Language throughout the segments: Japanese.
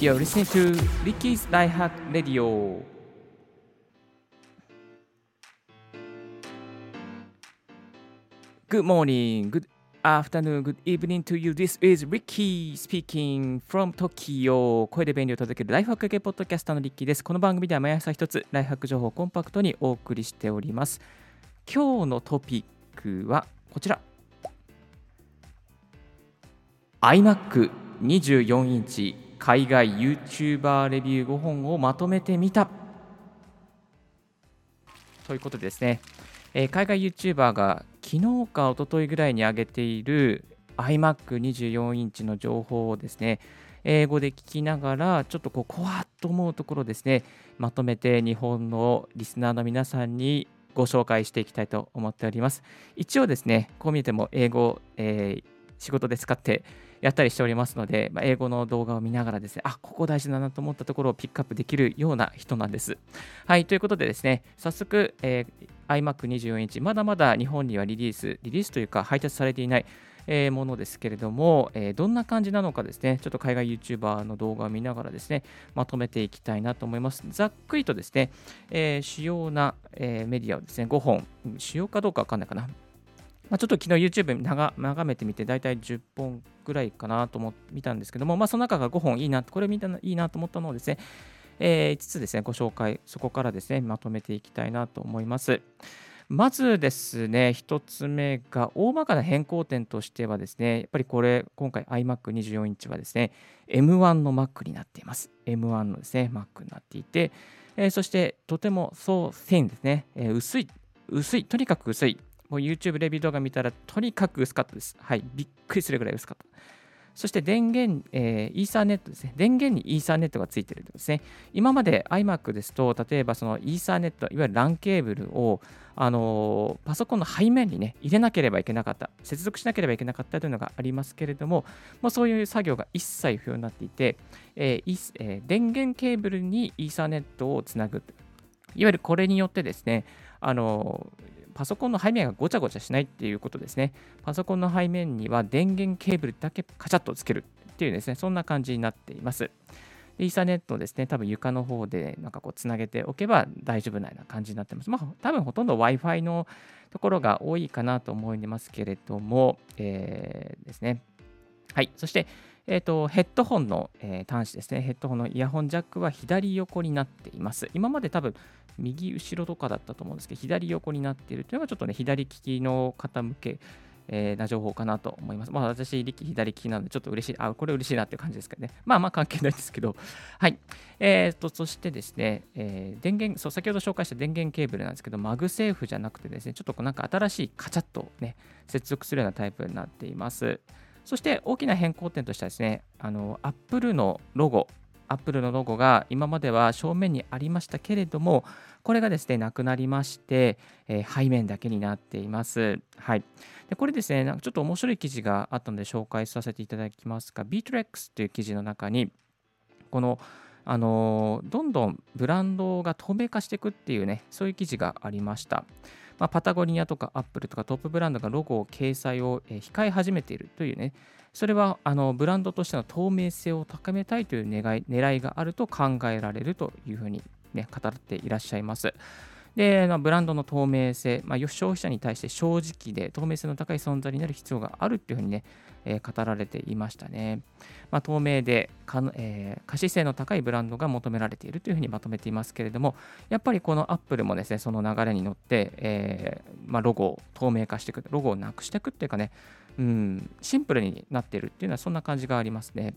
You're listening to Ricky's Life Hack Radio. Good morning, good afternoon, good evening to you. This is Ricky speaking from Tokyo. 声で便利を届けるライフハック系ポッドキャスターのリッキーです。この番組では毎朝一つライフハック情報をコンパクトにお送りしております。今日のトピックはこちら。iMac24 インチ海外 YouTuber レビュー5本をまとめてみた。ということでですね。えー、海外 YouTuber が昨日か一昨日ぐらいに上げている iMac24 インチの情報をですね、英語で聞きながら、ちょっとこう、怖っと思うところですね、まとめて日本のリスナーの皆さんにご紹介していきたいと思っております。一応ですね、こう見えても英語、えー、仕事で使ってやったりしておりますので、まあ、英語の動画を見ながらですね、あ、ここ大事だなと思ったところをピックアップできるような人なんです。はい、ということでですね、早速、えー iMac24 インチ、まだまだ日本にはリリース、リリースというか配達されていない、えー、ものですけれども、えー、どんな感じなのかですね、ちょっと海外 YouTuber の動画を見ながらですね、まとめていきたいなと思います。ざっくりとですね、えー、主要な、えメディアをですね、5本、主要かどうかわかんないかな。まあ、ちょっと昨日 YouTube 眺めてみて、だいたい10本ぐらいかなと思って見たんですけども、まあ、その中が5本いいな、これ見たいいなと思ったのをですね、えー、5つですね、ご紹介、そこからですね、まとめていきたいなと思います。まずですね、1つ目が、大まかな変更点としてはですね、やっぱりこれ、今回 iMac24 インチはですね、M1 の Mac になっています。M1 のですね、Mac になっていて、えー、そしてとてもそう線ですね、えー、薄い、薄い、とにかく薄い。もう YouTube レビュー動画見たらとにかく薄かったです。はい、びっくりするぐらい薄かった。そして電源、えー、イーサーネットですね。電源にイーサーネットがついてるんですね。今まで iMac ですと、例えばそのイーサーネット、いわゆる LAN ケーブルを、あのー、パソコンの背面にね、入れなければいけなかった、接続しなければいけなかったというのがありますけれども、まあ、そういう作業が一切不要になっていて、えーえー、電源ケーブルにイーサーネットをつなぐ。いわゆるこれによってですね、あのパソコンの背面がごちゃごちゃしないっていうことですね。パソコンの背面には電源ケーブルだけカチャッとつけるっていうですね、そんな感じになっています。イーサネットですね、多分床の方でなんかこうつなげておけば大丈夫なような感じになってます。まあ、多分ほとんど Wi-Fi のところが多いかなと思いますけれども、えー、ですね。はい。そして、えーと、ヘッドホンの、えー、端子ですね、ヘッドホンのイヤホンジャックは左横になっています。今まで多分右後ろとかだったと思うんですけど、左横になっているというのがちょっとね、左利きの方向け、え、な情報かなと思います。まあ私、左利きなのでちょっと嬉しい、あ、これ嬉しいなっていう感じですけどね。まあまあ関係ないですけど、はい。えーと、そしてですね、えー、電源、そう、先ほど紹介した電源ケーブルなんですけど、 MagSafe じゃなくてですね、ちょっとなんか新しいカチャッとね、接続するようなタイプになっています。そして大きな変更点としてはですね、あの、Apple のロゴ、 Apple のロゴが今までは正面にありましたけれども、これがですね、なくなりまして、えー、背面だけになっています。はい。でこれですね、なんかちょっと面白い記事があったので紹介させていただきますが、ビートレックスという記事の中に、この、あのどんどんブランドが透明化していくっていうね、そういう記事がありました。まあ、パタゴニアとかアップルとかトップブランドがロゴを掲載を控え始めているというね、それはあのブランドとしての透明性を高めたいという願い狙いがあると考えられるというふうに、ね、語っていらっしゃいます。で、まブランドの透明性、まあ、消費者に対して正直で透明性の高い存在になる必要があるっていうふうにね、え、語られていましたね。まあ、透明でか、えー、可視性の高いブランドが求められているというふうにまとめていますけれども、やっぱりこの Apple もですね、その流れに乗って、えーまあ、ロゴを透明化していく、ロゴをなくしていくっていうかね、うん、シンプルになっているっていうのはそんな感じがありますね。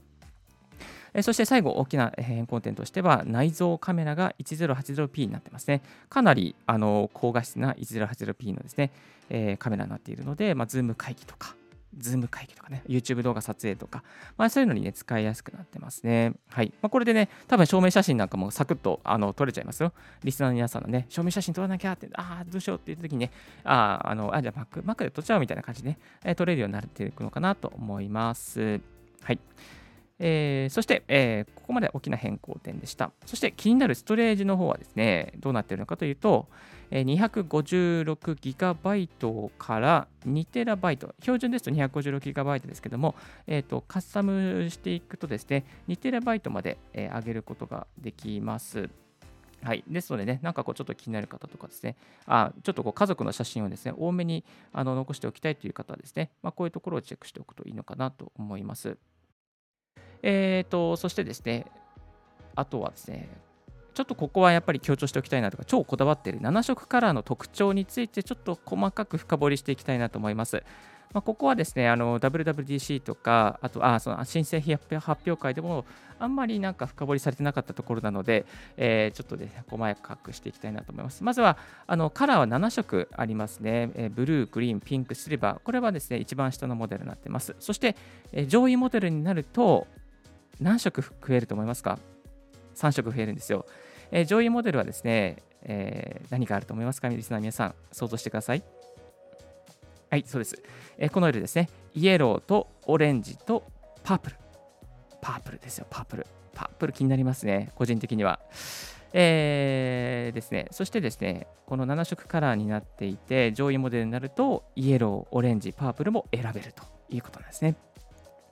そして最後、大きな変更点としては、内蔵カメラが 1080p になってますね。かなりあの高画質な 1080p のですね、えー、カメラになっているので、まあ、 Zoom 会議とか、 Zoom 会議とかね、YouTube 動画撮影とか、まあ、そういうのにね、使いやすくなってますね。はい。まあ、これでね、多分証明写真なんかもサクッとあの撮れちゃいますよ。リスナーの皆さんのね、証明写真撮らなきゃって、ああ、どうしようって言った時にね、ああ、あの、あ、じゃあ Mac, Mac で撮っちゃおうみたいな感じでね、えー、撮れるようになっていくのかなと思います。はい。えー、そして、えー、ここまで大きな変更点でした。そして気になるストレージの方はですね、どうなっているのかというと、256GB から 2TB、標準ですと 256GB ですけども、えーと、カスタムしていくとですね、2TB まで、え、上げることができます。はい、ですのでね、なんかこうちょっと気になる方とかですね、あちょっとこう家族の写真をですね、多めにあの残しておきたいという方はですね、まあ、こういうところをチェックしておくといいのかなと思います。えーと、そしてですね、あとはですね、ちょっとここはやっぱり強調しておきたいなとか、超こだわっている7色カラーの特徴について、ちょっと細かく深掘りしていきたいなと思います。まあ、ここはですね、WWDC とか、あとあその新製品発表会でも、あんまりなんか深掘りされてなかったところなので、えー、ちょっとね、細かくしていきたいなと思います。まずは、あのカラーは7色ありますね、えー、ブルー、グリーン、ピンク、シルバー。これはですね、一番下のモデルになってます。そして、えー、上位モデルになると、何色増えると思いますか？?3 色増えるんですよ。えー、上位モデルはですね、えー、何があると思いますか？リスナー皆さん、想像してください。はい、そうです。えー、この色ですね。イエローとオレンジとパープル。パープルですよ、パープル。パープル気になりますね、個人的には。えー、ですね、そしてですね、この7色カラーになっていて、上位モデルになると、イエロー、オレンジ、パープルも選べるということなんですね。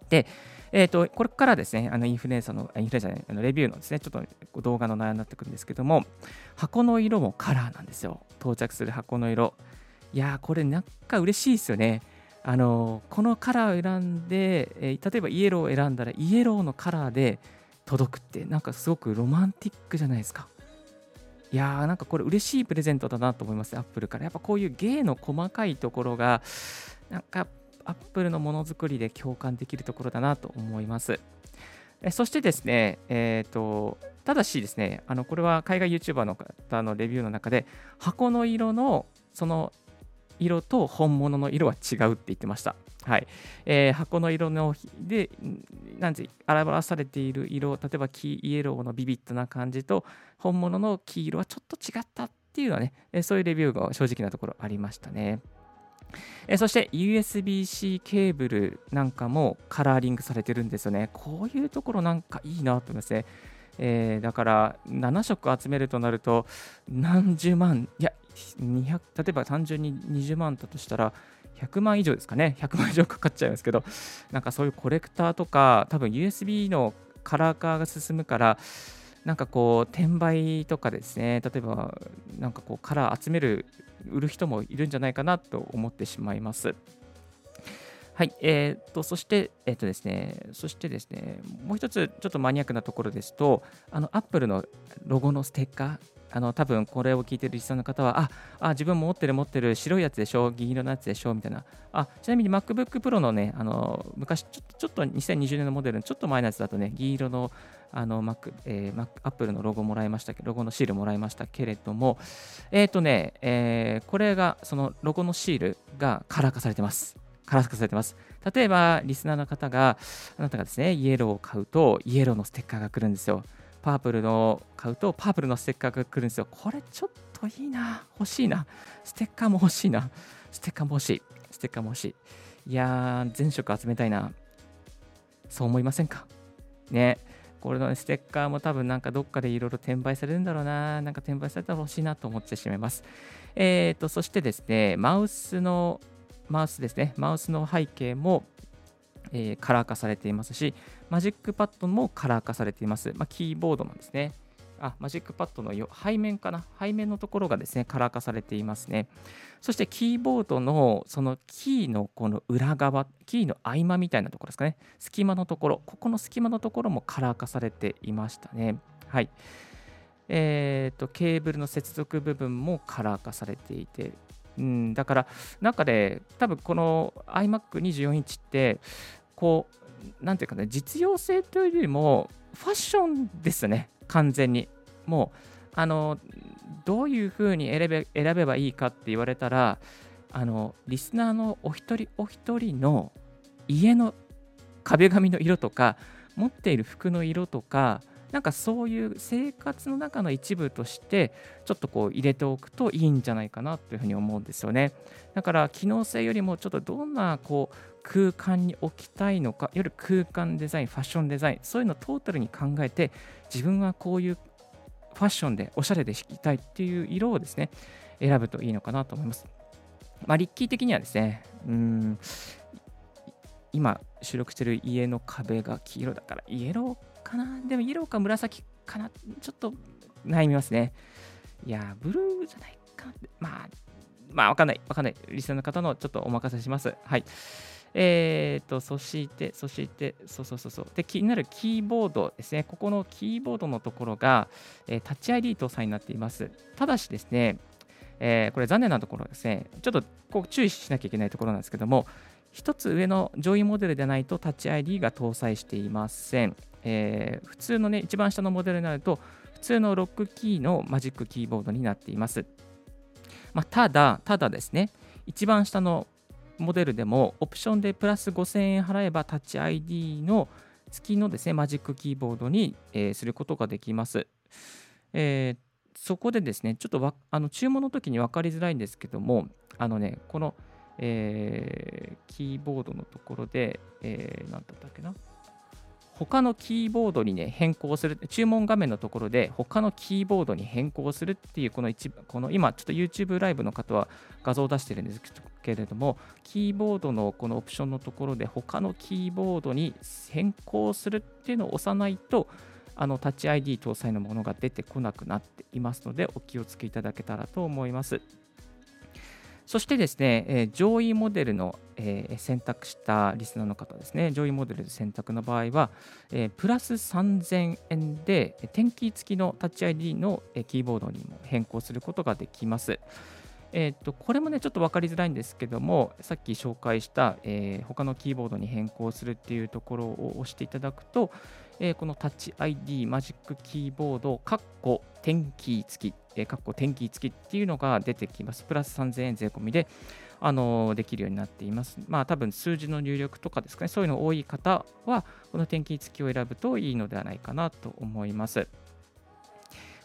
で、えーと、これからですね、あのインフルエンサーの、インフルエンサーじゃない、あのレビューのですね、ちょっと動画の内容になってくるんですけども、箱の色もカラーなんですよ。到着する箱の色。いや、これなんか嬉しいですよね。あのこのカラーを選んで、えー、例えばイエローを選んだらイエローのカラーで届くってなんかすごくロマンティックじゃないですか。いやーなんかこれ嬉しいプレゼントだなと思います、アップルから。やっぱこういう芸の細かいところが、なんかアップルのものづくりで共感できるところだなと思います。そしてですね、えーと、ただしですね、あのこれは海外 YouTuber の方のレビューの中で、箱の色のその色と本物の色は違うって言ってました。はいえー、箱の色ので、なんて表されている色、例えば黄イエローのビビッドな感じと、本物の黄色はちょっと違ったっていうのはね、そういうレビューが正直なところありましたね。えそして USB-C ケーブルなんかもカラーリングされてるんですよね。こういうところなんかいいなと思いますね。えー、だから7色集めるとなると何十万、いや、200例えば単純に20万だとしたら100万以上ですかね、100万以上かかっちゃいますけど、なんかそういうコレクターとか、多分 USB のカラー化が進むから、なんかこう、転売とかですね、例えば、なんかこう、カラー集める、売る人もいるんじゃないかなと思ってしまいます。はい、えーと、そして、えーとですね、そしてですね、もう一つ、ちょっとマニアックなところですと、あの、アップルのロゴのステッカー、あの多分これを聞いてるリスナーの方は、あ、あ自分も持ってる持ってる白いやつでしょ、銀色のやつでしょ、みたいな。あ、ちなみに MacBook Pro のね、あの昔ちょ、ちょっと2020年のモデルのちょっと前のやつだとね、銀色のあの Mac、えー、Mac、Apple のロゴもらいましたけど、ロゴのシールもらいましたけれども、えっ、ー、とね、えー、これが、そのロゴのシールがカラー化されてます。カラー化されてます。例えば、リスナーの方が、あなたがですね、イエローを買うと、イエローのステッカーが来るんですよ。パープルの買うと、パープルのステッカーが来るんですよ。これちょっといいな。欲しいな。ステッカーも欲しいな。ステッカーも欲しい。ステッカーも欲しい。いやー、全色集めたいな。そう思いませんか？ね。これの、ね、ステッカーも多分なんかどっかでいろいろ転売されるんだろうな。なんか転売されたら欲しいなと思ってしまいます。えっ、ー、と、そしてですね、マウスの、マウスですね。マウスの背景も、えー、カラー化されていますし、マジックパッドもカラー化されています。まあ、キーボードもですね。あ、マジックパッドの背面かな？背面のところがですね、カラー化されていますね。そしてキーボードのそのキーのこの裏側、キーの合間みたいなところですかね。隙間のところ、ここの隙間のところもカラー化されていましたね。はい。えーと、ケーブルの接続部分もカラー化されていて、うん、だから、中で、多分この iMac24 インチって、こう、なんていうかね、実用性というよりも、ファッションですね、完全に。もう、あの、どういうふうに選べ選べばいいかって言われたら、あの、リスナーのお一人お一人の家の壁紙の色とか、持っている服の色とか、なんかそういう生活の中の一部としてちょっとこう入れておくといいんじゃないかなというふうに思うんですよね。だから機能性よりもちょっとどんなこう空間に置きたいのか、いわゆる空間デザイン、ファッションデザイン、そういうのをトータルに考えて、自分はこういうファッションでおしゃれで弾きたいっていう色をですね、選ぶといいのかなと思います。まあ、リッキー的にはですね、うん、今収録してる家の壁が黄色だから、イエローかな？でもイエローか紫かな？ちょっと悩みますね。いや、ブルーじゃないか？まあ、まあ、わかんない、わかんない。リスナーの方のちょっとお任せします。はい。えーと、そして、そして、そうそうそうそう。で、気になるキーボードですね。ここのキーボードのところが、えー、タッチ ID 搭載になっています。ただしですね、えー、これ残念なところですね、ちょっとこう注意しなきゃいけないところなんですけども、1つ上の上位モデルでないとタッチ ID が搭載していません。えー、普通のね、一番下のモデルになると、普通のロックキーのマジックキーボードになっています。まあ、ただ、ただですね、一番下のモデルでもオプションでプラス5000円払えばタッチ ID の付きのですねマジックキーボードに、えー、することができます。えー、そこでですね、ちょっとあの注文の時に分かりづらいんですけども、あのね、この、えー、キーボードのところで、えー、だったっけな、他のキーボードにね、変更する、注文画面のところで、他のキーボードに変更するっていう、この一この今、ちょっと YouTube ライブの方は画像を出してるんですけれども、キーボードのこのオプションのところで、他のキーボードに変更するっていうのを押さないと、あのタッチ ID 搭載のものが出てこなくなっていますので、お気をつけいただけたらと思います。そしてですね、え上位モデルの、え選択したリスナーの方ですね、上位モデル選択の場合は、えプラス3000円で、点キー付きのタッチ ID のえキーボードにも変更することができます。えーと、これもね、ちょっと分かりづらいんですけども、さっき紹介した、えー、他のキーボードに変更するっていうところを押していただくと、えー、このタッチ ID マジックキーボード、カッコ点キー付き、えー、カッコ点キー付きっていうのが出てきます。プラス3000円税込みで、あのー、できるようになっています。まあ多分数字の入力とかですかね、そういうの多い方は、この点キー付きを選ぶといいのではないかなと思います。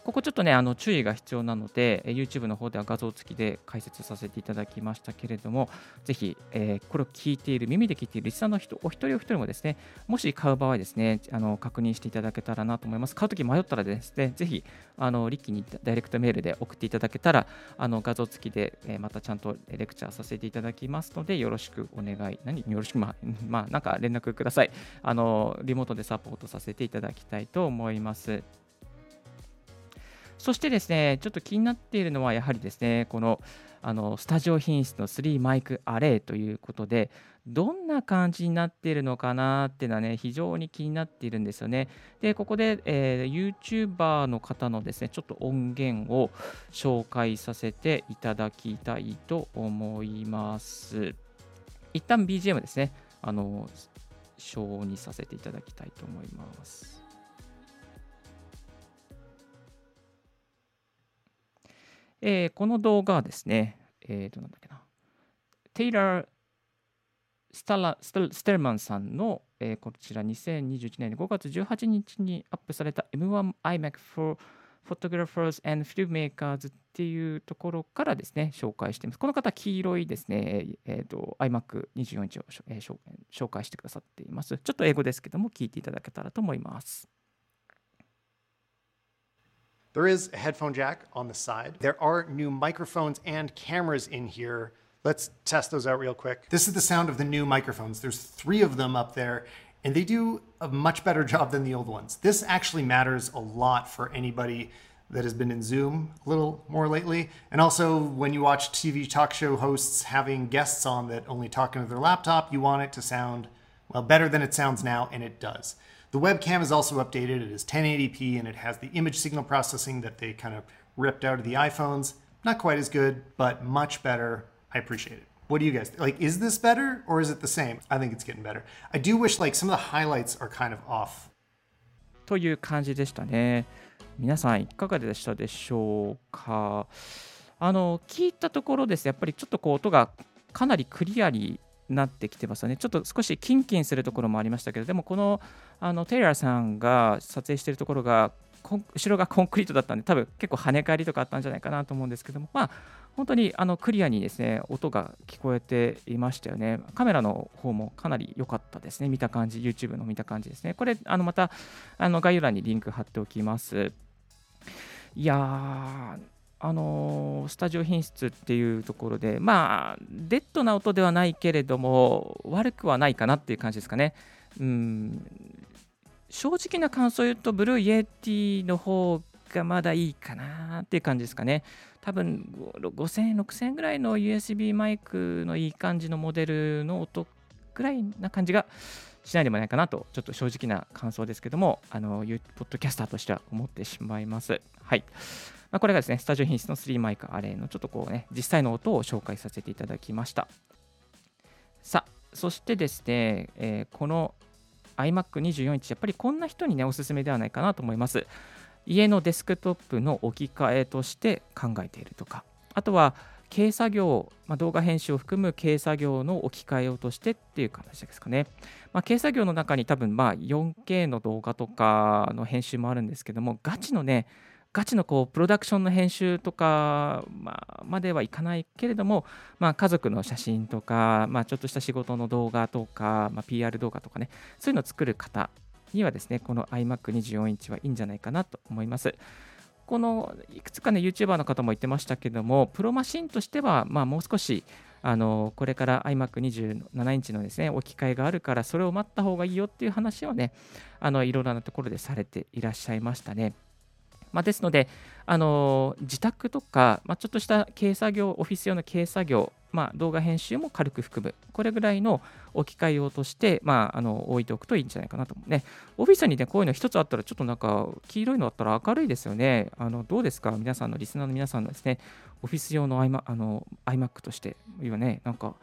ここちょっとね、あの注意が必要なので、YouTube の方では画像付きで解説させていただきましたけれども、ぜひ、えー、これを聞いている、耳で聞いているリスナーの人、お一人お一人もですね、もし買う場合ですね、あの確認していただけたらなと思います。買うとき迷ったらですね、ぜひ、あのリッキーにダイレクトメールで送っていただけたら、あの画像付きで、えー、またちゃんとレクチャーさせていただきますので、よろしくお願い、何？よろしく、まあ、まあ、なんか連絡ください。あのリモートでサポートさせていただきたいと思います。そしてですね、ちょっと気になっているのは、やはりですね、このあのスタジオ品質の3マイクアレイということで、どんな感じになっているのかなっていうのはね、非常に気になっているんですよね。で、ここで、えー、YouTuber の方のですね、ちょっと音源を紹介させていただきたいと思います。一旦 BGM ですね、あの、小にさせていただきたいと思います。えー、この動画はですね、えっ、ー、と、なんだっけな、テイラー・スタラステルマンさんの、えー、こちら2021年5月18日にアップされた M1iMac for Photographers and Filmmakers っていうところからですね、紹介しています。この方、黄色いですね、えー、iMac24 インチを、えー、紹介してくださっています。ちょっと英語ですけども、聞いていただけたらと思います。There is a headphone jack on the side. There are new microphones and cameras in here. Let's test those out real quick. This is the sound of the new microphones. There's three of them up there, and they do a much better job than the old ones. This actually matters a lot for anybody that has been in Zoom a little more lately. And also, when you watch TV talk show hosts having guests on that only talk into their laptop, you want it to sound, well, better than it sounds now, and it does. The webcam is also updated. It is 1080p and it has the image signal processing that they kind of ripped out of the iPhones. Not quite as good, but much better. I appreciate it. What do you guys like? Is this better or is it the same? I think it's getting better. I do wish like some of the highlights are kind of off. という感じでしたね。皆さんいかがでしたでしょうかあの聞いたところですやっぱりちょっとこう音がかなりクリアになってきてますよね。ちょっと少しキンキンするところもありましたけど、でもこの あのテイラーさんが撮影しているところが、後ろがコンクリートだったんで、多分結構跳ね返りとかあったんじゃないかなと思うんですけども、まあ、本当にあのクリアにですね音が聞こえていましたよね。カメラの方もかなり良かったですね。見た感じ、YouTube の見た感じですね。これ、あのまたあの概要欄にリンク貼っておきます。いや、あのースタジオ品質っていうところで、まあ、デッドな音ではないけれども、悪くはないかなっていう感じですかね。うん正直な感想を言うと、 Blue Yeti の方がまだいいかなっていう感じですかね。多分5000円、6000円ぐらいの USB マイクのいい感じのモデルの音ぐらいな感じがしないでもないかなと、ちょっと正直な感想ですけども、あの、ポッドキャスターとしては思ってしまいます。はい。まあ、これがですね、スタジオ品質の3マイクアレイのちょっとこうね、実際の音を紹介させていただきました。さあ、そしてですね、えーこの iMac24 インチ、やっぱりこんな人にね、おすすめではないかなと思います。家のデスクトップの置き換えとして考えているとか、あとは軽作業、まあ、動画編集を含む軽作業の置き換えようとしてっていう形ですかね。まあ、軽作業の中に多分まあ 4K の動画とかの編集もあるんですけども、ガチのね、ガチのこうプロダクションの編集とか、まあ、まではいかないけれども、まあ、家族の写真とか、まあ、ちょっとした仕事の動画とか、まあ、PR 動画とかね、そういうのを作る方にはですね、この iMac24 インチはいいんじゃないかなと思います。このいくつかね、YouTuber の方も言ってましたけども、プロマシンとしては、まあ、もう少し、あのこれから iMac27 インチのですね置き換えがあるから、それを待った方がいいよっていう話をね、あのいろいろなところでされていらっしゃいましたね。まあ、ですので、あの自宅とか、まあ、ちょっとした軽作業、オフィス用の軽作業、まあ、動画編集も軽く含む、これぐらいの置き換え用として、まあ、あの置いておくといいんじゃないかなと思う。ね。オフィスにね、こういうの一つあったら、ちょっとなんか、黄色いのあったら明るいですよね。あのどうですか、皆さんの、リスナーの皆さんのですね、オフィス用の iMac, あの iMac として、今ね、なんか、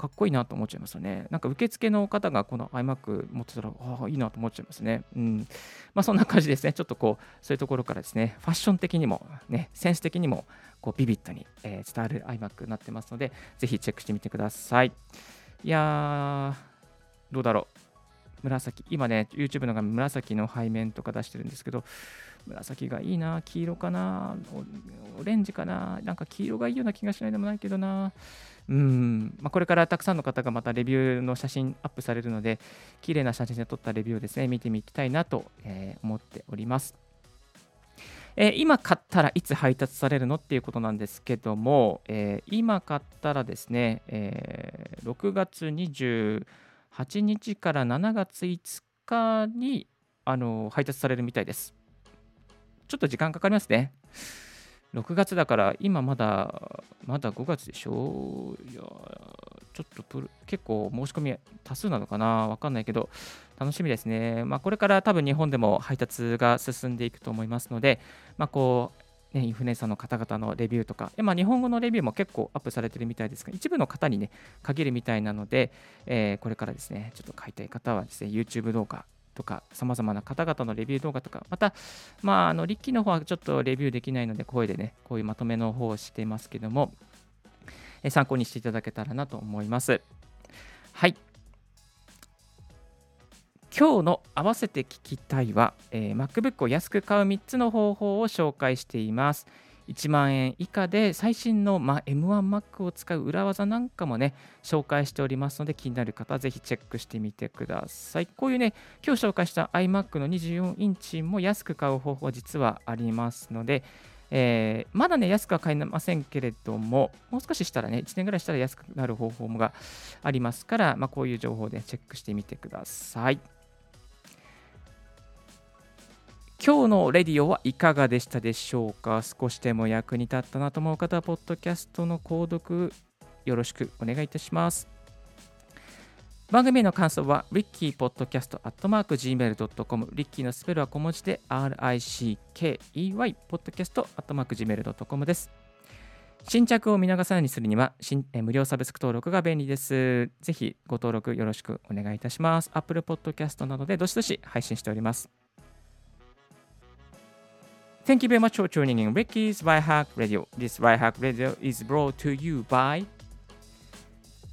かっこいいなと思っちゃいますよね。なんか受付の方がこの iMac 持ってたら、ああ、いいなと思っちゃいますね。うん。まあそんな感じですね。ちょっとこう、そういうところからですね、ファッション的にも、ね、センス的にも、こうビビッドに、えー伝わる iMac になってますので、ぜひチェックしてみてください。いやー、どうだろう。紫、今ね、YouTube の画面、紫の背面とか出してるんですけど、紫がいいな、黄色かな、オレンジかな、なんか黄色がいいような気がしないでもないけどな。うんまあ、これからたくさんの方がまたレビューの写真アップされるので、綺麗な写真で撮ったレビューをですね、見てみたいなと、え思っております。え今買ったらいつ配達されるのっていうことなんですけども、えー今買ったらですね、えー6月28日から7月5日にあの配達されるみたいです。ちょっと時間かかりますね。6月だから今まだまだ5月でしょ？いやちょっとプル結構申し込み多数なのかな？わかんないけど楽しみですね。まあ、これから多分日本でも配達が進んでいくと思いますので、まあ、こう、ね、インフルエンサーの方々のレビューとか、えまあ、日本語のレビューも結構アップされてるみたいですが、一部の方にね、限るみたいなので、えーこれからですね、ちょっと買いたい方はですね、YouTube 動画とか、さまざまな方々のレビュー動画とか、また、まあ、あの、リッキーの方はちょっとレビューできないので、声でね、こういうまとめの方をしていますけども、え参考にしていただけたらなと思います。はい。今日の合わせて聞きたいは、えー MacBook を安く買う3つの方法を紹介しています。1万円以下で最新の、ま、M1Mac を使う裏技なんかもね、紹介しておりますので、気になる方はぜひチェックしてみてください。こういうね、今日紹介した iMac の24インチも安く買う方法は実はありますので、えまだね、安くは買えませんけれども、もう少ししたらね、1年ぐらいしたら安くなる方法がありますから、まあ、こういう情報でチェックしてみてください。今日のレディオはいかがでしたでしょうか？少しでも役に立ったなと思う方は、ポッドキャストの購読よろしくお願いいたします。番組の感想は、リッキーポッドキャストアットマーク Gmail.com、リッキーのスペルは小文字で RICKEY、ポッドキャストアットマーク Gmail.com です。新着を見逃さないようにするには、新え無料サブスク登録が便利です。ぜひご登録よろしくお願いいたします。Apple Podcast などでどしどし配信しております。Thank you very much for tuning in Ricky's Right Hack Radio. This Right Hack Radio is brought to you by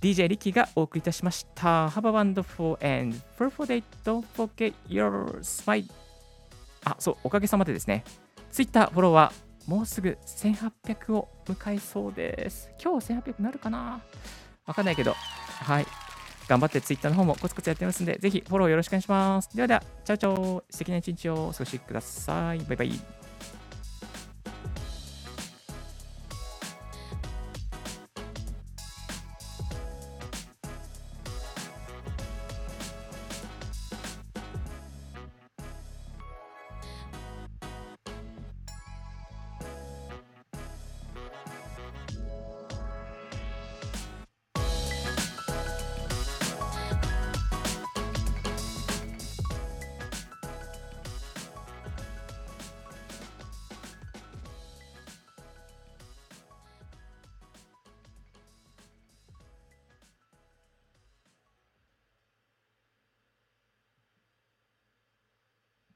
DJ リッキーがお送りいたしました。Have a wonderful and fruitful day. Don't forget your smile. あ、そう、おかげさまでですね、Twitter フォロワー、もうすぐ1800を迎えそうです。今日1800なるかなわかんないけど、はい。頑張って Twitter の方もコツコツやってますんで、ぜひフォローよろしくお願いします。ではでは、チャオチャオ。素敵な一日をお過ごしください。バイバイ。